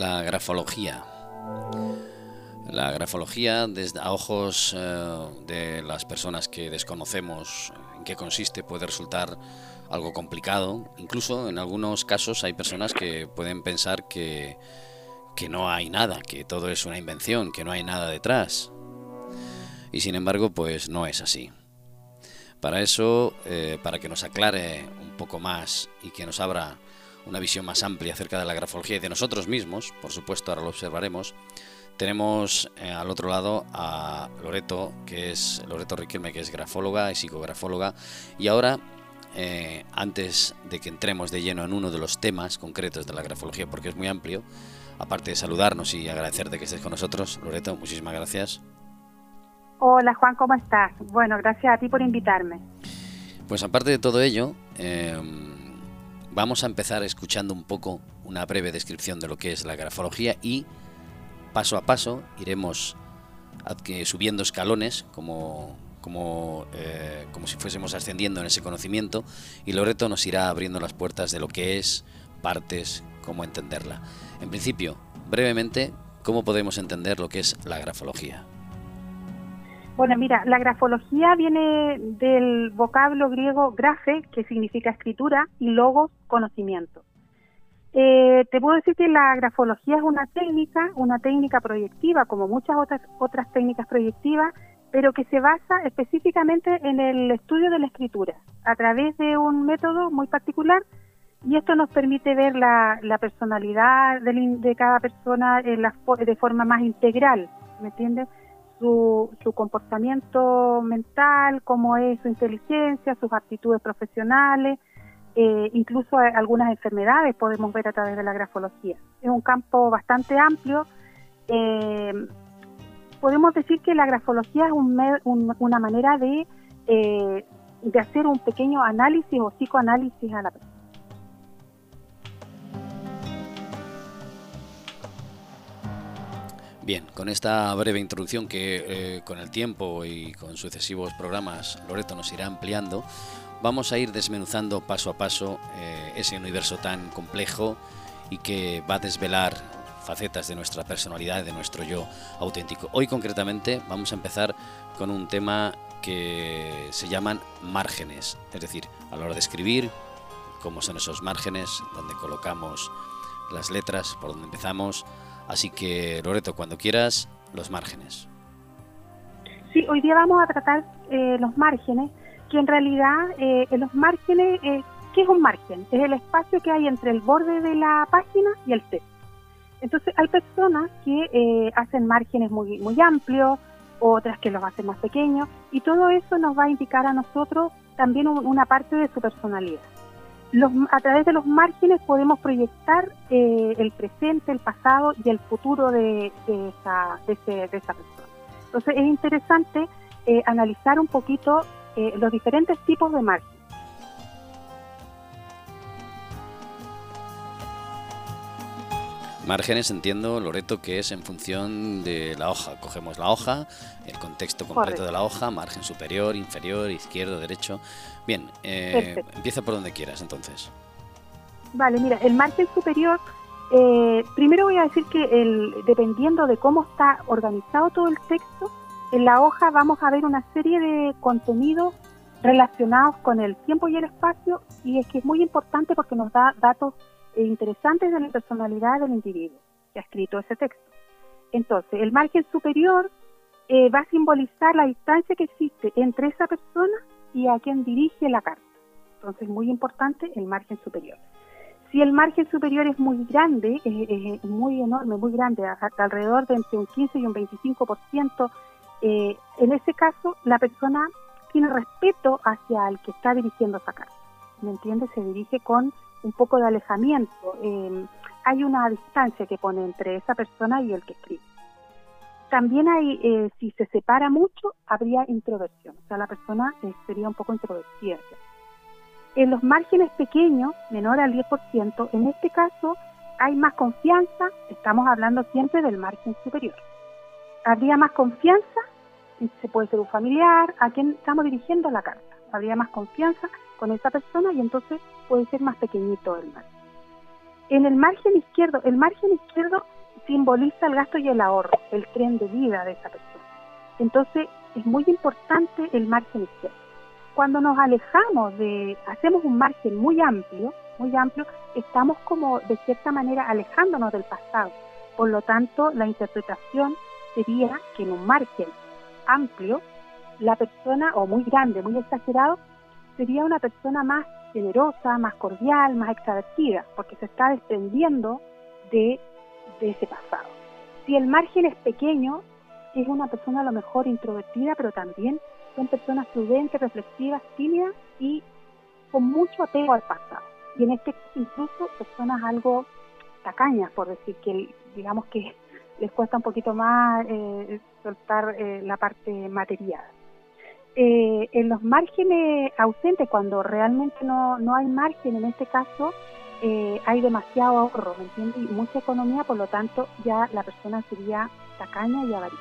La grafología. La grafología, desde a ojos eh, de las personas que desconocemos en qué consiste, puede resultar algo complicado. Incluso en algunos casos hay personas que pueden pensar que, que no hay nada, que todo es una invención, que no hay nada detrás. Y sin embargo, pues no es así. Para eso, eh, para que nos aclare un poco más y que nos abra una visión más amplia acerca de la grafología y de nosotros mismos, por supuesto, ahora lo observaremos, tenemos eh, al otro lado a Loreto, que es Loreto Riquelme, que es grafóloga y psicografóloga. Y ahora, eh, antes de que entremos de lleno en uno de los temas concretos de la grafología, porque es muy amplio, aparte de saludarnos y agradecerte que estés con nosotros, Loreto, muchísimas gracias. Hola Juan, ¿cómo estás? Bueno, gracias a ti por invitarme. Pues aparte de todo ello, eh, vamos a empezar escuchando un poco una breve descripción de lo que es la grafología y paso a paso iremos subiendo escalones como, como, eh, como si fuésemos ascendiendo en ese conocimiento y Loreto nos irá abriendo las puertas de lo que es, partes, cómo entenderla. En principio, brevemente, ¿cómo podemos entender lo que es la grafología? Bueno, mira, la grafología viene del vocablo griego grafe, que significa escritura, y logos, conocimiento. Eh, te puedo decir que la grafología es una técnica, una técnica proyectiva, como muchas otras, otras técnicas proyectivas, pero que se basa específicamente en el estudio de la escritura, a través de un método muy particular, y esto nos permite ver la, personalidad de, cada persona de forma más integral, ¿me entiendes? Su, su comportamiento mental, cómo es su inteligencia, sus aptitudes profesionales, eh, incluso algunas enfermedades podemos ver a través de la grafología. Es un campo bastante amplio. Eh, podemos decir que la grafología es una manera de, eh, de hacer un pequeño análisis o psicoanálisis a la persona. Bien, con esta breve introducción que con el tiempo y con sucesivos programas Loreto nos irá ampliando, vamos a ir desmenuzando paso a paso eh, ese universo tan complejo y que va a desvelar facetas de nuestra personalidad, de nuestro yo auténtico. Hoy concretamente vamos a empezar con un tema que se llaman márgenes, es decir, a la hora de escribir, cómo son esos márgenes, donde colocamos las letras, por donde empezamos. Así que, Loreto, cuando quieras, los márgenes. Sí, hoy día vamos a tratar eh, los márgenes que en realidad eh, los márgenes, eh, ¿qué es un margen? Es el espacio que hay entre el borde de la página y el texto. Entonces hay personas que eh, hacen márgenes muy, muy amplios, otras que los hacen más pequeños, y todo eso nos va a indicar a nosotros también una parte de su personalidad. Los, a través de los márgenes podemos proyectar eh, el presente, el pasado y el futuro de, esa, de, ese, de esa persona. Entonces es interesante analizar un poquito eh, los diferentes tipos de margen. Márgenes entiendo, Loreto, que es en función de la hoja. Cogemos la hoja, el contexto completo de la hoja, margen superior, inferior, izquierdo, derecho. Bien, eh, empieza por donde quieras entonces. Vale, mira, el margen superior, eh, primero voy a decir que el, dependiendo de cómo está organizado todo el texto, en la hoja vamos a ver una serie de contenidos relacionados con el tiempo y el espacio y es que es muy importante porque nos da datos eh, interesantes de la personalidad del individuo que ha escrito ese texto. Entonces, el margen superior eh, va a simbolizar la distancia que existe entre esa persona y a quien dirige la carta. Entonces, muy importante el margen superior. Si el margen superior es muy grande, es, muy enorme, muy grande, alrededor de entre un 15 y un 25%, eh, en ese caso la persona tiene respeto hacia el que está dirigiendo esa carta. ¿Me entiendes? Se dirige con un poco de alejamiento. Em, hay una distancia que pone entre esa persona y el que escribe. También hay, eh, si se separa mucho, habría introversión. O sea, la persona eh, sería un poco introvertida. En los márgenes pequeños, menor al 10%, en este caso hay más confianza, estamos hablando siempre del margen superior. Habría más confianza se puede ser un familiar, a quien estamos dirigiendo la carta. Habría más confianza con esa persona y entonces puede ser más pequeñito el mal. En el margen izquierdo, el margen izquierdo simboliza el gasto y el ahorro, el tren de vida de esa persona. Entonces, es muy importante el margen izquierdo. Cuando nos alejamos de, hacemos un margen muy amplio, muy amplio, estamos como de cierta manera alejándonos del pasado. Por lo tanto, la interpretación sería que en un margen amplio, la persona, o muy grande, muy exagerado, sería una persona más generosa, más cordial, más extravertida, porque se está desprendiendo de, de ese pasado. Si el margen es pequeño, es una persona a lo mejor introvertida, pero también son personas prudentes, reflexivas, tímidas y con mucho apego al pasado. Y en este caso incluso personas algo tacañas, por decir que digamos que les cuesta un poquito más eh, soltar eh, la parte material. Eh, en los márgenes ausentes, cuando realmente no, no hay margen, en este caso hay demasiado ahorro, ¿me entiendes? Y mucha economía, por lo tanto ya la persona sería tacaña y avaricia.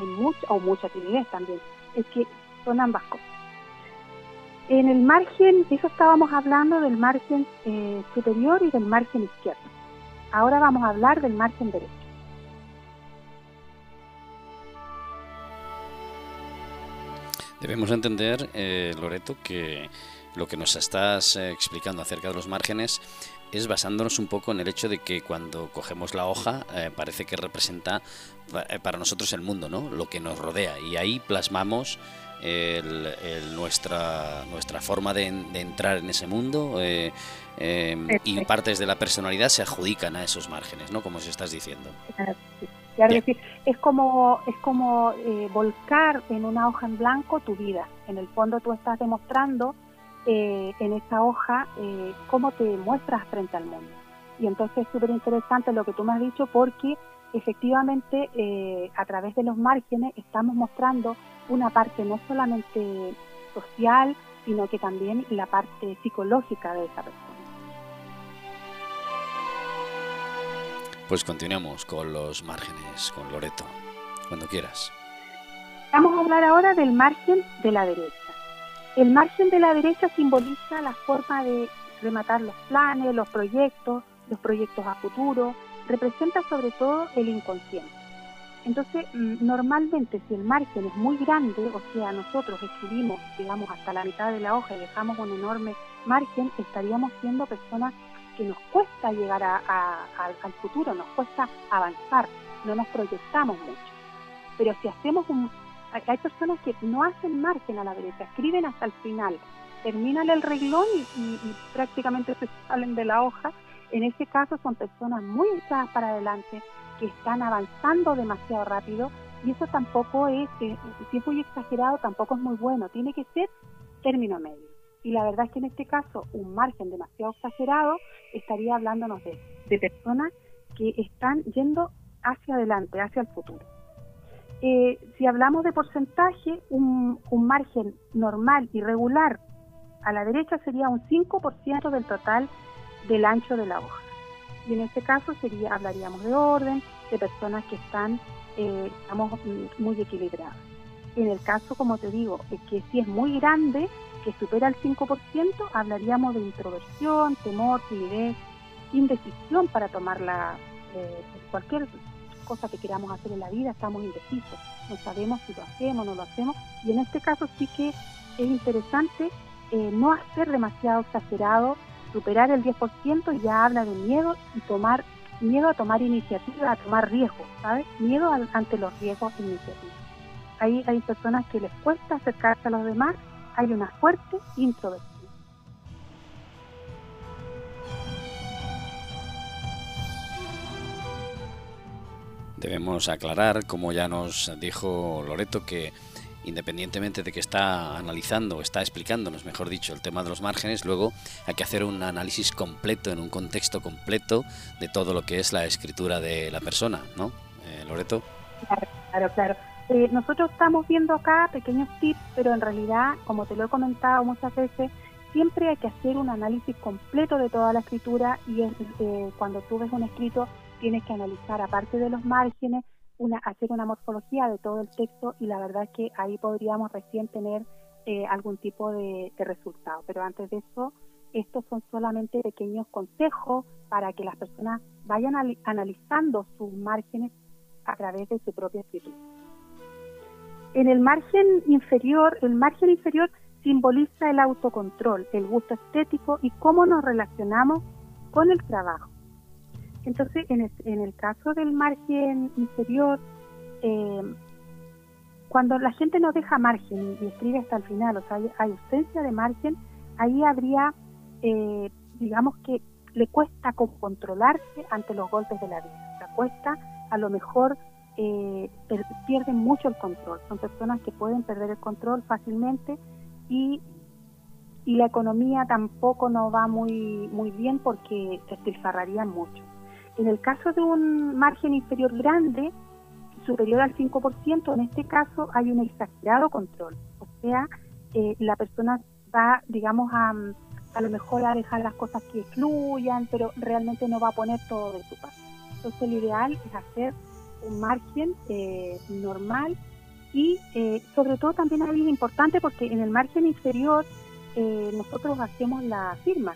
Hay mucha, o mucha timidez también. Es que son ambas cosas. En el margen, eso estábamos hablando del margen superior y del margen izquierdo. Ahora vamos a hablar del margen derecho. Debemos entender, eh, Loreto, que lo que nos estás eh, explicando acerca de los márgenes es basándonos un poco en el hecho de que cuando cogemos la hoja eh, parece que representa para nosotros el mundo, ¿no? Lo que nos rodea y ahí plasmamos nuestra nuestra forma de, entrar en ese mundo y partes de la personalidad se adjudican a esos márgenes, ¿no? Como se estás diciendo. Es decir, es como, es como eh, volcar en una hoja en blanco tu vida. En el fondo tú estás demostrando eh, en esa hoja eh, cómo te muestras frente al mundo. Y entonces es súper interesante lo que tú me has dicho porque efectivamente a través de los márgenes estamos mostrando una parte no solamente social, sino que también la parte psicológica de esa persona. Pues continuamos con los márgenes, con Loreto, cuando quieras. Vamos a hablar ahora del margen de la derecha. El margen de la derecha simboliza la forma de rematar los planes, los proyectos, los proyectos a futuro, representa sobre todo el inconsciente. Entonces, mm, normalmente si el margen es muy grande, o sea, nosotros escribimos, digamos, hasta la mitad de la hoja y dejamos un enorme margen, estaríamos siendo personas que nos cuesta llegar al futuro, nos cuesta avanzar, no nos proyectamos mucho. Pero si hacemos un... Hay personas que no hacen margen a la derecha, escriben hasta el final, terminan el reglón y, prácticamente se salen de la hoja. En ese caso son personas muy echadas para adelante, que están avanzando demasiado rápido y eso tampoco es, si es muy exagerado, tampoco es muy bueno, tiene que ser término medio. Y la verdad es que en este caso, un margen demasiado exagerado estaría hablándonos de, de personas que están yendo hacia adelante, hacia el futuro. Eh, si hablamos de porcentaje, un, un, margen normal y regular a la derecha sería un 5% del total del ancho de la hoja. Y en este caso sería, hablaríamos de orden, de personas que están, eh, muy equilibradas. En el caso, como te digo, que si es muy grande, que supera el 5%, hablaríamos de introversión, temor, timidez, indecisión para tomar la, eh, cualquier cosa que queramos hacer en la vida, estamos indecisos, no sabemos si lo hacemos o no lo hacemos, y en este caso sí que es interesante eh, no hacer demasiado exagerado, superar el 10% ya habla de miedo y tomar miedo a tomar iniciativa, a tomar riesgos, ¿sabes? Miedo ante los riesgos e iniciativas. Ahí hay personas que les cuesta acercarse a los demás hay una fuerte introversión. Debemos aclarar, como ya nos dijo Loreto, que independientemente de que está analizando, está explicándonos, mejor dicho, el tema de los márgenes, luego hay que hacer un análisis completo, en un contexto completo de todo lo que es la escritura de la persona, ¿no? Eh, Loreto. Claro, claro, claro. Eh, nosotros estamos viendo acá pequeños tips, pero en realidad, como te lo he comentado muchas veces, siempre hay que hacer un análisis completo de toda la escritura y eh, cuando tú ves un escrito tienes que analizar, aparte de los márgenes, una, hacer una morfología de todo el texto y la verdad es que ahí podríamos recién tener eh, algún tipo de, resultado. Pero antes de eso, estos son solamente pequeños consejos para que las personas vayan analizando sus márgenes a través de su propia escritura. En el margen inferior, el margen inferior simboliza el autocontrol, el gusto estético y cómo nos relacionamos con el trabajo. Entonces, en el, caso del margen inferior, eh, cuando la gente no deja margen y, escribe hasta el final, o sea, hay, ausencia de margen, ahí habría, eh, digamos que le cuesta controlarse ante los golpes de la vida. Sea, cuesta a lo mejor eh, pierden mucho el control. Son personas que pueden perder el control fácilmente y, y la economía tampoco no va muy, muy bien porque se despilfarrarían mucho. En el caso de un margen inferior grande, superior al 5%, en este caso hay un exagerado control. O sea, eh, la persona va, digamos, a, a lo mejor a dejar las cosas que fluyan, pero realmente no va a poner todo de su parte. Entonces, lo ideal es hacer un margen eh, normal y eh, sobre todo también algo importante porque en el margen inferior eh, nosotros hacemos la firma.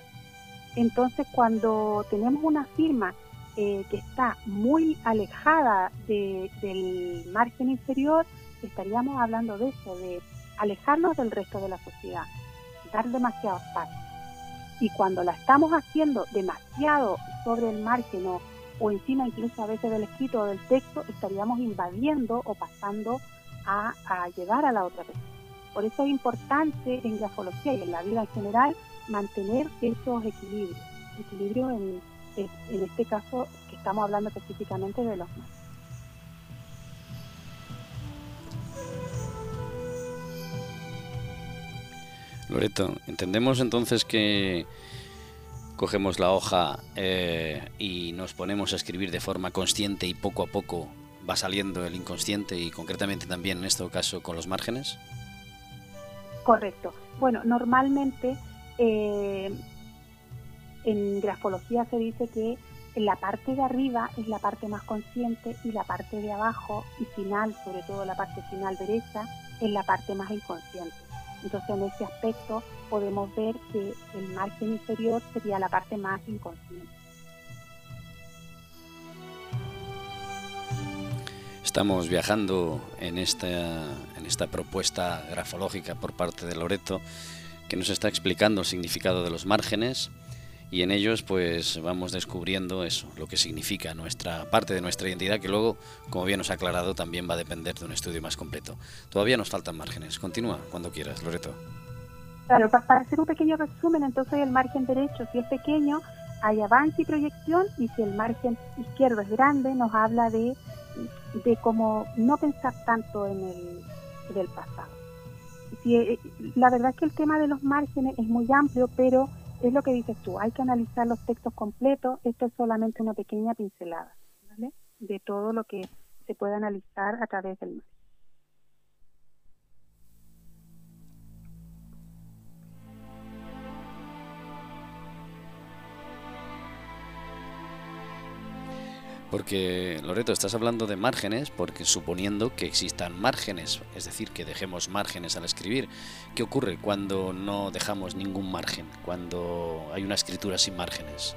Entonces cuando tenemos una firma que está muy alejada del margen inferior, estaríamos hablando de eso, de alejarnos del resto de la sociedad, dar demasiado espacio. Y cuando la estamos haciendo demasiado sobre el margen o o encima incluso a veces del escrito o del texto, estaríamos invadiendo o pasando a, llevar a la otra persona. Por eso es importante en grafología y en la vida en general mantener esos equilibrios, equilibrios en, en, este caso que estamos hablando específicamente de los más. Loreto, entendemos entonces que cogemos la hoja eh, y nos ponemos a escribir de forma consciente y poco a poco va saliendo el inconsciente y concretamente también en este caso con los márgenes? Correcto. Bueno, normalmente eh, en grafología se dice que la parte de arriba es la parte más consciente y la parte de abajo y final, sobre todo la parte final derecha, es la parte más inconsciente. Entonces en ese aspecto podemos ver que el margen inferior sería la parte más inconsciente. Estamos viajando en esta, en esta propuesta grafológica por parte de Loreto que nos está explicando el significado de los márgenes y en ellos pues vamos descubriendo eso, lo que significa nuestra parte de nuestra identidad que luego, como bien nos ha aclarado, también va a depender de un estudio más completo. Todavía nos faltan márgenes. Continúa cuando quieras, Loreto. Claro, para hacer un pequeño resumen, entonces el margen derecho, si es pequeño, hay avance y proyección, y si el margen izquierdo es grande, nos habla de, de cómo no pensar tanto en el del pasado. Si, eh, la verdad es que el tema de los márgenes es muy amplio, pero es lo que dices tú, hay que analizar los textos completos, esto es solamente una pequeña pincelada ¿vale? de todo lo que se puede analizar a través del mar. Porque, Loreto, estás hablando de márgenes, porque suponiendo que existan márgenes, es decir, que dejemos márgenes al escribir. ¿Qué ocurre cuando no dejamos ningún margen, cuando hay una escritura sin márgenes?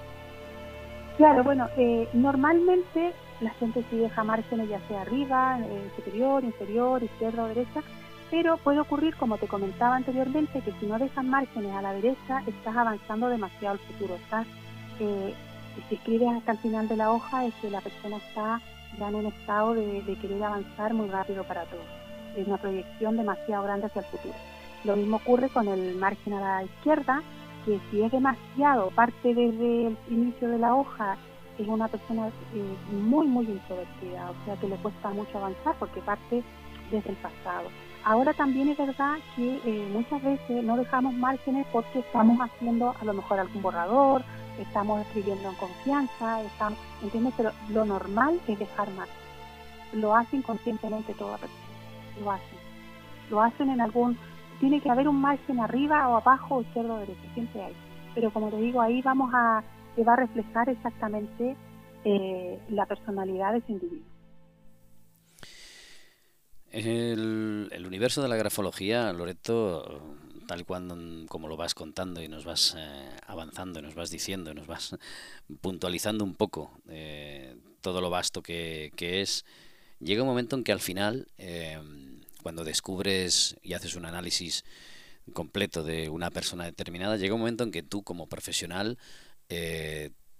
Claro, bueno, eh, normalmente la gente sí deja márgenes ya sea arriba, eh, superior, inferior, izquierda o derecha, pero puede ocurrir, como te comentaba anteriormente, que si no dejas márgenes a la derecha, estás avanzando demasiado al futuro, estás eh, si escribes hasta el final de la hoja es que la persona está ya en un estado de, querer avanzar muy rápido para todo. Es una proyección demasiado grande hacia el futuro. Lo mismo ocurre con el margen a la izquierda, que si es demasiado, parte desde el inicio de la hoja, es una persona eh, muy, muy introvertida, o sea que le cuesta mucho avanzar porque parte desde el pasado. Ahora también es verdad que eh, muchas veces no dejamos márgenes porque estamos haciendo a lo mejor algún borrador estamos escribiendo en confianza, estamos, ¿entiendes? Pero lo normal es dejar más. Lo hacen conscientemente toda persona, lo hacen. Lo hacen en algún, tiene que haber un margen arriba o abajo, izquierdo o derecho, siempre hay. Pero como te digo, ahí vamos a, que va a reflejar exactamente eh, la personalidad de ese individuo. El, el, universo de la grafología, Loreto, tal cuando como lo vas contando y nos vas eh, avanzando, nos vas diciendo, nos vas puntualizando un poco eh, todo lo vasto que, que, es, llega un momento en que al final, cuando descubres y haces un análisis completo de una persona determinada, llega un momento en que tú como profesional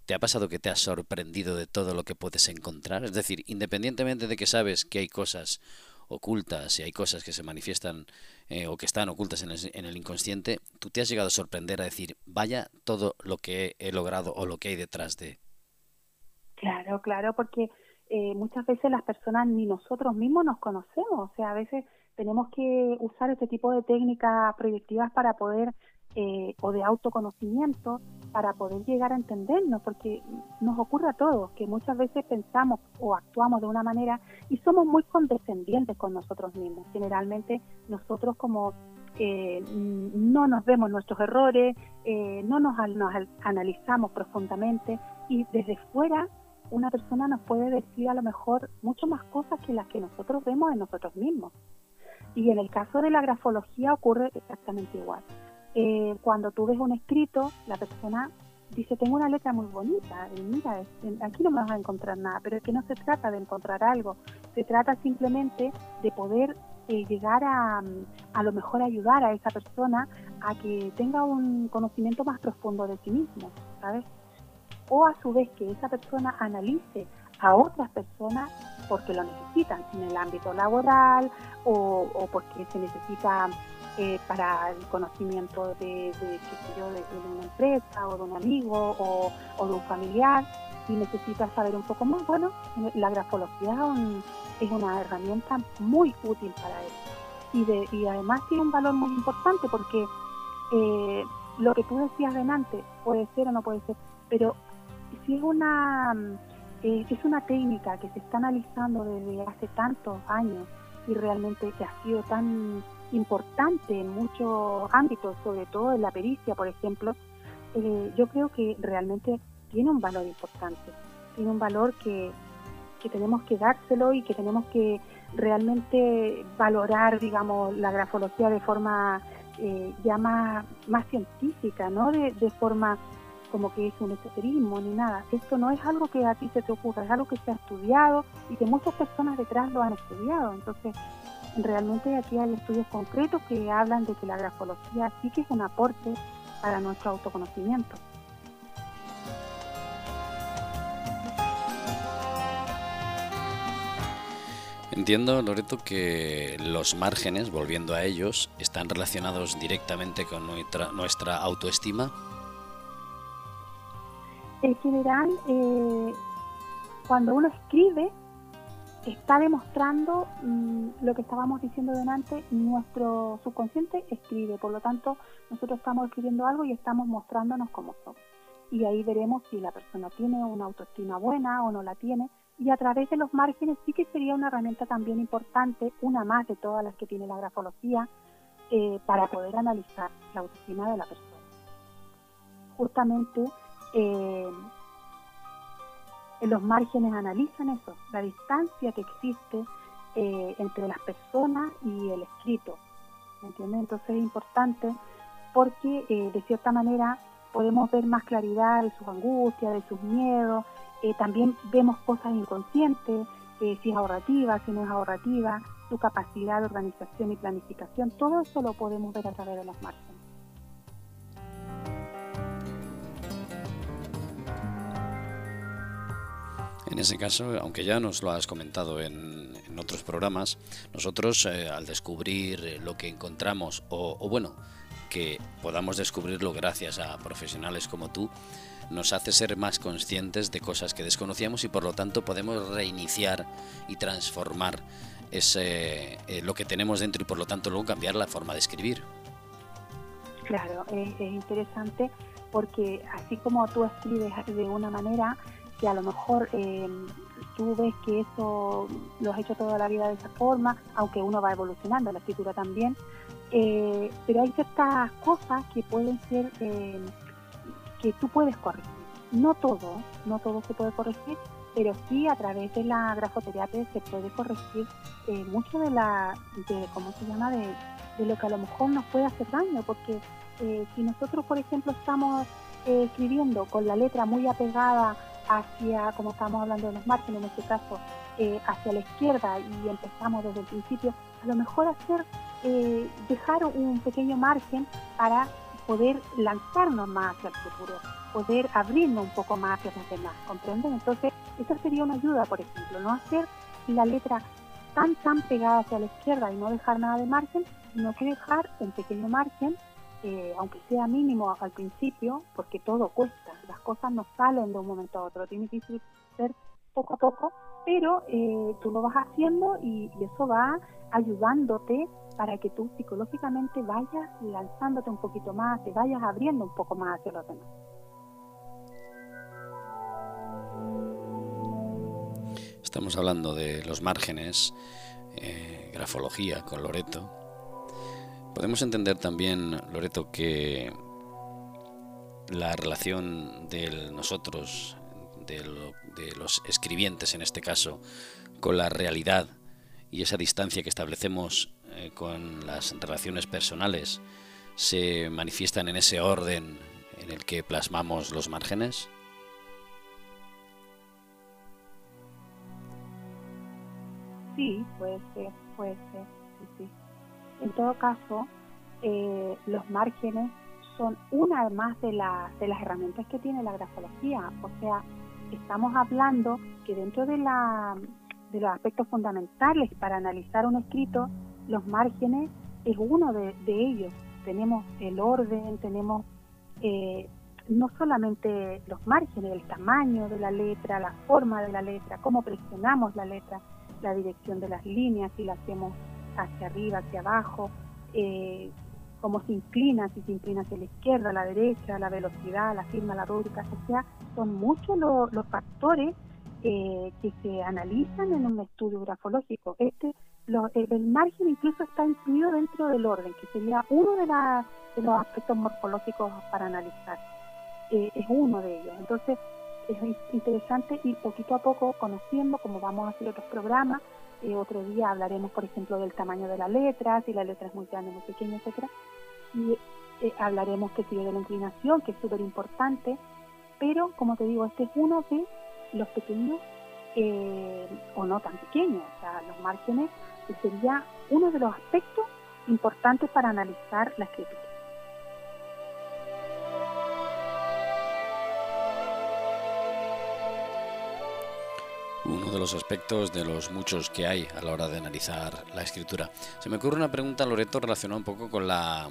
¿Te ha pasado que te has sorprendido de todo lo que puedes encontrar? Es decir, independientemente de que sabes que hay cosas ocultas y hay cosas que se manifiestan eh, o que están ocultas en el, en el, inconsciente, tú te has llegado a sorprender a decir, vaya todo lo que he, logrado o lo que hay detrás de. Claro, claro, porque eh, muchas veces las personas ni nosotros mismos nos conocemos, o sea, a veces tenemos que usar este tipo de técnicas proyectivas para poder eh, o de autoconocimiento para poder llegar a entendernos, porque nos ocurre a todos que muchas veces pensamos o actuamos de una manera y somos muy condescendientes con nosotros mismos. Generalmente nosotros como eh, no nos vemos nuestros errores, eh, no nos, nos analizamos profundamente y desde fuera una persona nos puede decir a lo mejor mucho más cosas que las que nosotros vemos en nosotros mismos. Y en el caso de la grafología ocurre exactamente igual. Eh, cuando tú ves un escrito, la persona dice, tengo una letra muy bonita, y mira, aquí no me vas a encontrar nada, pero es que no se trata de encontrar algo, se trata simplemente de poder eh, llegar a, a lo mejor ayudar a esa persona a que tenga un conocimiento más profundo de sí mismo, ¿sabes? O a su vez que esa persona analice a otras personas porque lo necesitan en el ámbito laboral o, o porque se necesita eh, para el conocimiento de, de, una empresa o de un amigo o, de un familiar y necesitas saber un poco más, bueno, la grafología es una herramienta muy útil para eso. Y, de, y además tiene un valor muy importante porque eh, lo que tú decías delante puede ser o no puede ser, pero si es una, eh, es una técnica que se está analizando desde hace tantos años y realmente que ha sido tan importante en muchos ámbitos, sobre todo en la pericia, por ejemplo, eh, yo creo que realmente tiene un valor importante, tiene un valor que, que tenemos que dárselo y que tenemos que realmente valorar, digamos, la grafología de forma eh, ya más, más científica, no de, de forma como que es un esoterismo ni nada. Esto no es algo que a ti se te ocurra, es algo que se ha estudiado y que muchas personas detrás lo han estudiado. Entonces, realmente aquí hay estudios concretos que hablan de que la grafología sí que es un aporte para nuestro autoconocimiento. Entiendo, Loreto, que los márgenes, volviendo a ellos, están relacionados directamente con nuestra, nuestra autoestima. En general, eh, cuando uno escribe, está demostrando mm, lo que estábamos diciendo delante, nuestro subconsciente escribe, por lo tanto nosotros estamos escribiendo algo y estamos mostrándonos como somos. Y ahí veremos si la persona tiene una autoestima buena o no la tiene. Y a través de los márgenes sí que sería una herramienta también importante, una más de todas las que tiene la grafología, eh, para poder analizar la autoestima de la persona. Justamente eh, los márgenes analizan eso, la distancia que existe eh, entre las personas y el escrito. ¿me entiendes? Entonces es importante porque eh, de cierta manera podemos ver más claridad de sus angustias, de sus miedos, eh, también vemos cosas inconscientes, si es ahorrativa, si no es ahorrativa, su capacidad de organización y planificación, todo eso lo podemos ver a través de los márgenes. En ese caso, aunque ya nos lo has comentado en, otros programas, nosotros eh, al descubrir eh, lo que encontramos, o, bueno, que podamos descubrirlo gracias a profesionales como tú, nos hace ser más conscientes de cosas que desconocíamos y por lo tanto podemos reiniciar y transformar ese, eh, lo que tenemos dentro y por lo tanto luego cambiar la forma de escribir. Claro, es interesante porque así como tú escribes de una manera, que a lo mejor eh, tú ves que eso lo has hecho toda la vida de esa forma, aunque uno va evolucionando, la escritura también, eh, pero hay ciertas cosas que pueden ser eh, que tú puedes corregir. No todo, no todo se puede corregir, pero sí a través de la grafoterapia se puede corregir mucho de la, de, ¿cómo se llama?, de, de lo que a lo mejor nos puede hacer daño, porque eh, si nosotros, por ejemplo, estamos eh, escribiendo con la letra muy apegada hacia, como estamos hablando de los márgenes en este caso, eh, hacia la izquierda y empezamos desde el principio, a lo mejor hacer, dejar un pequeño margen para poder lanzarnos más hacia el futuro, poder abrirnos un poco más hacia los demás, ¿comprenden? Entonces, esa sería una ayuda, por ejemplo, no hacer la letra tan, tan pegada hacia la izquierda y no dejar nada de margen, sino que dejar un pequeño margen, eh, aunque sea mínimo al principio, porque todo cuesta, las cosas no salen de un momento a otro, tiene que ser poco a poco, pero eh, tú lo vas haciendo y, eso va ayudándote para que tú psicológicamente vayas lanzándote un poquito más, te vayas abriendo un poco más hacia los demás. Estamos hablando de los márgenes, eh, grafología con Loreto. Podemos entender también, Loreto, que la relación de nosotros, de, los escribientes en este caso, con la realidad y esa distancia que establecemos eh, con las relaciones personales se manifiestan en ese orden en el que plasmamos los márgenes? Sí, puede ser, puede ser. En todo caso, eh, los márgenes son una más de, de las herramientas que tiene la grafología. O sea, estamos hablando que dentro de, la, de los aspectos fundamentales para analizar un escrito, los márgenes es uno de, ellos. Tenemos el orden, tenemos eh, no solamente los márgenes, el tamaño de la letra, la forma de la letra, cómo presionamos la letra, la dirección de las líneas, si la hacemos hacia arriba, hacia abajo, eh, cómo se inclina, si se inclina hacia la izquierda, la derecha, la velocidad, la firma, la rúbrica, o son muchos los factores eh, que se analizan en un estudio grafológico. Este, el margen incluso está incluido dentro del orden, que sería uno de, los aspectos morfológicos para analizar. Eh, es uno de ellos. Entonces, es interesante ir poquito a poco conociendo cómo vamos a hacer otros programas. Otro día hablaremos, por ejemplo, del tamaño de la letra, si la letra es muy grande, muy pequeña, etcétera. Y eh, hablaremos que sigue de la inclinación, que es súper importante. Pero, como te digo, este es uno de los pequeños eh, o no tan pequeños, o sea, los márgenes, que sería uno de los aspectos importantes para analizar la escritura. Uno de los aspectos de los muchos que hay a la hora de analizar la escritura. Se me ocurre una pregunta, Loreto, relacionada un poco con la,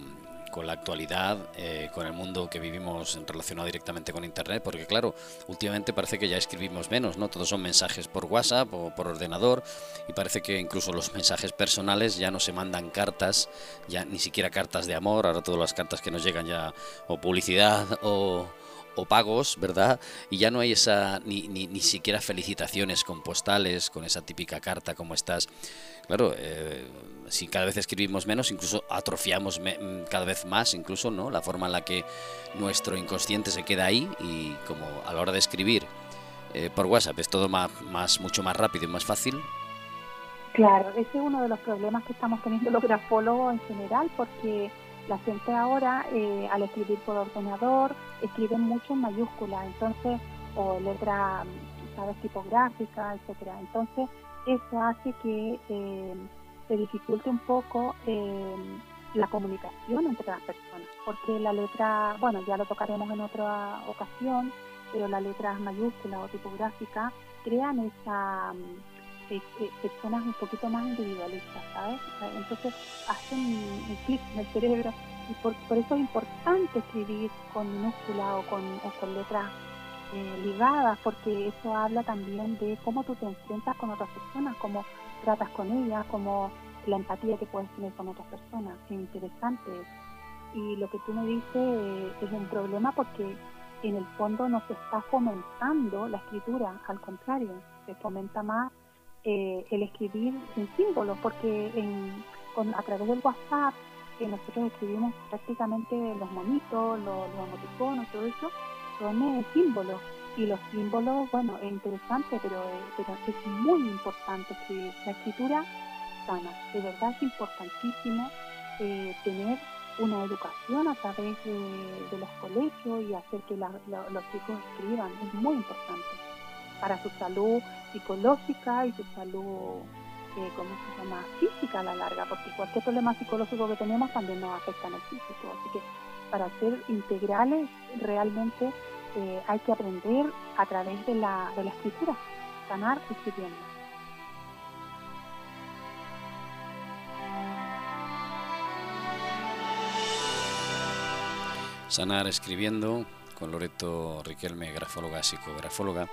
con la actualidad, eh, con el mundo que vivimos relacionado directamente con Internet, porque claro, últimamente parece que ya escribimos menos, ¿no? Todos son mensajes por WhatsApp o por ordenador y parece que incluso los mensajes personales ya no se mandan cartas, ya ni siquiera cartas de amor, ahora todas las cartas que nos llegan ya o publicidad o o pagos, ¿verdad? Y ya no hay esa, ni, ni, ni siquiera felicitaciones con postales, con esa típica carta como estás. Claro, eh, si cada vez escribimos menos, incluso atrofiamos cada vez más, incluso, ¿no? La forma en la que nuestro inconsciente se queda ahí y como a la hora de escribir eh, por WhatsApp es todo más, más, mucho más rápido y más fácil. Claro, ese es uno de los problemas que estamos teniendo los grafólogos en general, porque la gente ahora, eh, al escribir por ordenador, escriben mucho en mayúsculas, entonces, o letra, ¿sabes?, tipográfica, etcétera. Entonces, eso hace que eh, se dificulte un poco eh, la comunicación entre las personas, porque la letra, bueno, ya lo tocaremos en otra ocasión, pero las letras mayúsculas o tipográficas crean esa personas un poquito más individualistas, ¿sabes? Entonces hacen un clic en el cerebro y por, eso es importante escribir con minúscula o con, con letras eh, ligadas, porque eso habla también de cómo tú te enfrentas con otras personas, cómo tratas con ellas, cómo la empatía que puedes tener con otras personas. Es interesante. Y lo que tú me dices eh, es un problema porque en el fondo no se está fomentando la escritura, al contrario, se fomenta más eh, el escribir sin símbolos, porque a través del WhatsApp que nosotros escribimos prácticamente los monitos, los, los todo eso, son eh, símbolos. Y los símbolos, bueno, es interesante, pero, pero es muy importante escribir. La escritura sana, de verdad es importantísimo eh, tener una educación a través de, los colegios y hacer que los chicos escriban. Es muy importante para su salud psicológica y su salud, eh, ¿cómo se llama?, física a la larga, porque cualquier problema psicológico que tenemos también nos afecta en el físico. Así que para ser integrales realmente eh, hay que aprender a través de la, de la escritura, sanar escribiendo. Sanar escribiendo con Loreto Riquelme, grafóloga, psicografóloga.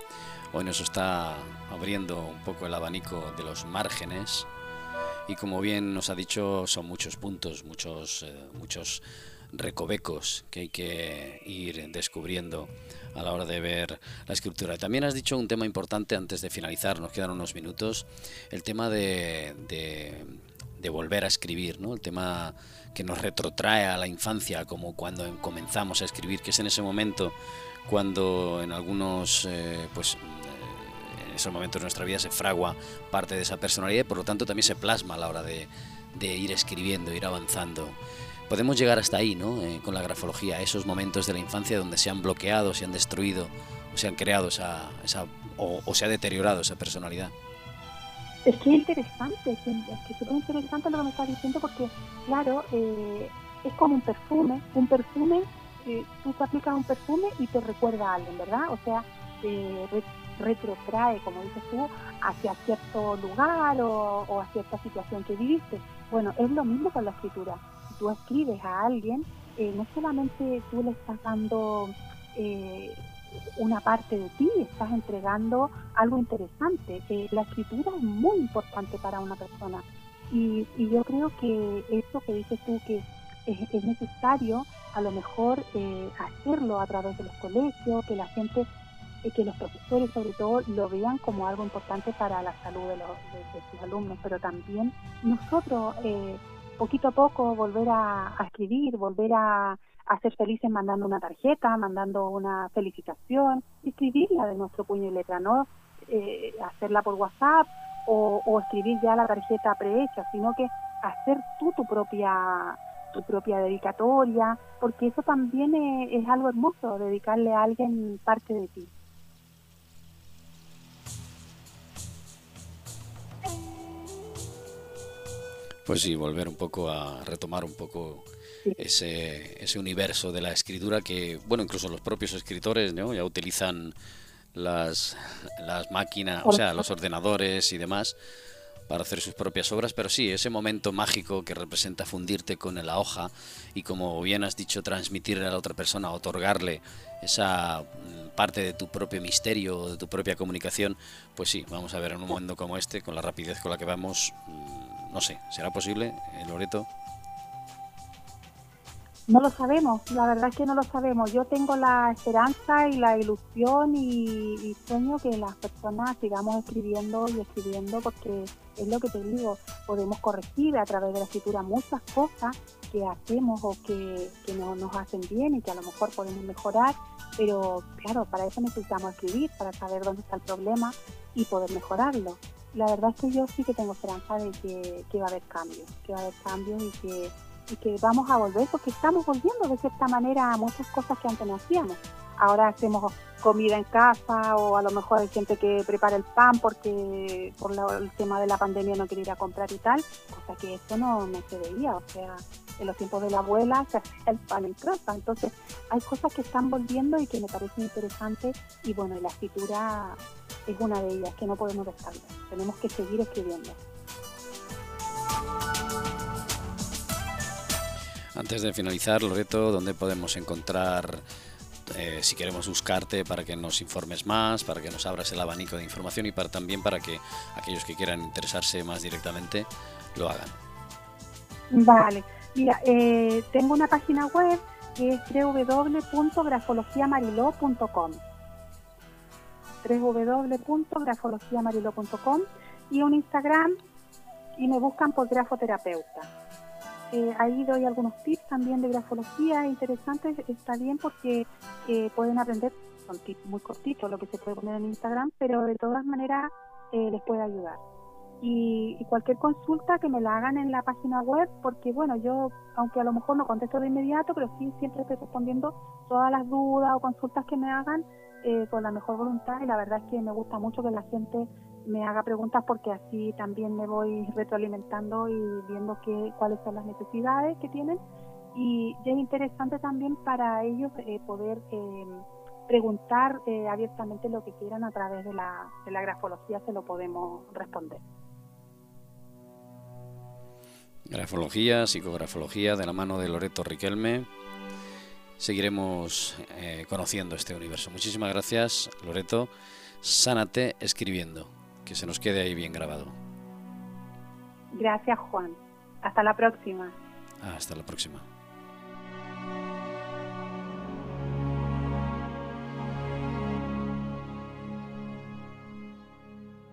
Hoy nos está abriendo un poco el abanico de los márgenes y como bien nos ha dicho son muchos puntos, muchos, eh, muchos recovecos que hay que ir descubriendo a la hora de ver la escritura. También has dicho un tema importante antes de finalizar, nos quedan unos minutos, el tema de, de, volver a escribir, ¿no? el tema que nos retrotrae a la infancia, como cuando comenzamos a escribir, que es en ese momento cuando en algunos, eh, pues eh, en esos momentos de nuestra vida se fragua parte de esa personalidad y por lo tanto también se plasma a la hora de, ir escribiendo, ir avanzando podemos llegar hasta ahí, ¿no? Eh, con la grafología, esos momentos de la infancia donde se han bloqueado, se han destruido, o se han creado esa, esa o, se ha deteriorado esa personalidad. Es que es interesante, es que es súper interesante lo que me estás diciendo porque, claro, eh, es como un perfume, un perfume, eh, tú te aplicas un perfume y te recuerda a alguien, ¿verdad? O sea, retrotrae, como dices tú, hacia cierto lugar o, a cierta situación que viviste. Bueno, es lo mismo con la escritura tú escribes a alguien, eh, no solamente tú le estás dando eh, una parte de ti, estás entregando algo interesante. Eh, la escritura es muy importante para una persona y, yo creo que eso que dices tú que es, necesario a lo mejor hacerlo a través de los colegios, que la gente, que los profesores sobre todo lo vean como algo importante para la salud de, los, de, sus alumnos, pero también nosotros poquito a poco volver a, escribir, volver a, ser felices mandando una tarjeta, mandando una felicitación, escribirla de nuestro puño y letra, no eh, hacerla por WhatsApp o, escribir ya la tarjeta prehecha, sino que hacer tú tu propia tu propia dedicatoria, porque eso también es algo hermoso, dedicarle a alguien parte de ti. Pues sí, volver un poco a retomar un poco ese, ese universo de la escritura que, bueno, incluso los propios escritores ¿no? ya utilizan las, las máquinas, o sea, los ordenadores y demás para hacer sus propias obras, pero sí, ese momento mágico que representa fundirte con la hoja y como bien has dicho, transmitirle a la otra persona, otorgarle esa mm, parte de tu propio misterio, de tu propia comunicación, pues sí, vamos a ver en un momento como este, con la rapidez con la que vamos, mm, no sé, ¿será posible, eh, Loreto? No lo sabemos, la verdad es que no lo sabemos. Yo tengo la esperanza y la ilusión y, sueño que las personas sigamos escribiendo y escribiendo porque es lo que te digo, podemos corregir a través de la escritura muchas cosas que hacemos o que, que no nos hacen bien y que a lo mejor podemos mejorar, pero claro, para eso necesitamos escribir, para saber dónde está el problema y poder mejorarlo la verdad es que yo sí que tengo esperanza de que, va a haber cambios, que va a haber cambios y que, y que vamos a volver, porque estamos volviendo de cierta manera a muchas cosas que antes no hacíamos. Ahora hacemos comida en casa o a lo mejor hay gente que prepara el pan porque por el tema de la pandemia no quiere ir a comprar y tal, cosa que eso no, no se veía, o sea, en los tiempos de la abuela se hacía el pan en casa, entonces hay cosas que están volviendo y que me parecen interesantes y bueno, la escritura es una de ellas que no podemos dejarlo. Tenemos que seguir escribiendo. Antes de finalizar, Loreto, ¿dónde podemos encontrar, eh, si queremos buscarte, para que nos informes más, para que nos abras el abanico de información y para, también para que aquellos que quieran interesarse más directamente lo hagan? Vale, mira, eh, tengo una página web que es www.grafologiamariló.com www.grafologiamarilo.com y un Instagram y me buscan por grafoterapeuta. Eh, ahí doy algunos tips también de grafología interesantes, está bien porque eh, pueden aprender, son tips muy cortitos lo que se puede poner en Instagram, pero de todas maneras eh, les puede ayudar. y, cualquier consulta que me la hagan en la página web, porque bueno, yo, aunque a lo mejor no contesto de inmediato, pero sí siempre estoy respondiendo todas las dudas o consultas que me hagan eh, con la mejor voluntad y la verdad es que me gusta mucho que la gente me haga preguntas porque así también me voy retroalimentando y viendo qué, cuáles son las necesidades que tienen y, es interesante también para ellos eh, poder eh, preguntar abiertamente lo que quieran a través de la, de la grafología, se lo podemos responder. Grafología, psicografología de la mano de Loreto Riquelme. Seguiremos eh, conociendo este universo. Muchísimas gracias, Loreto. Sánate escribiendo, que se nos quede ahí bien grabado. Gracias, Juan. Hasta la próxima. Hasta la próxima.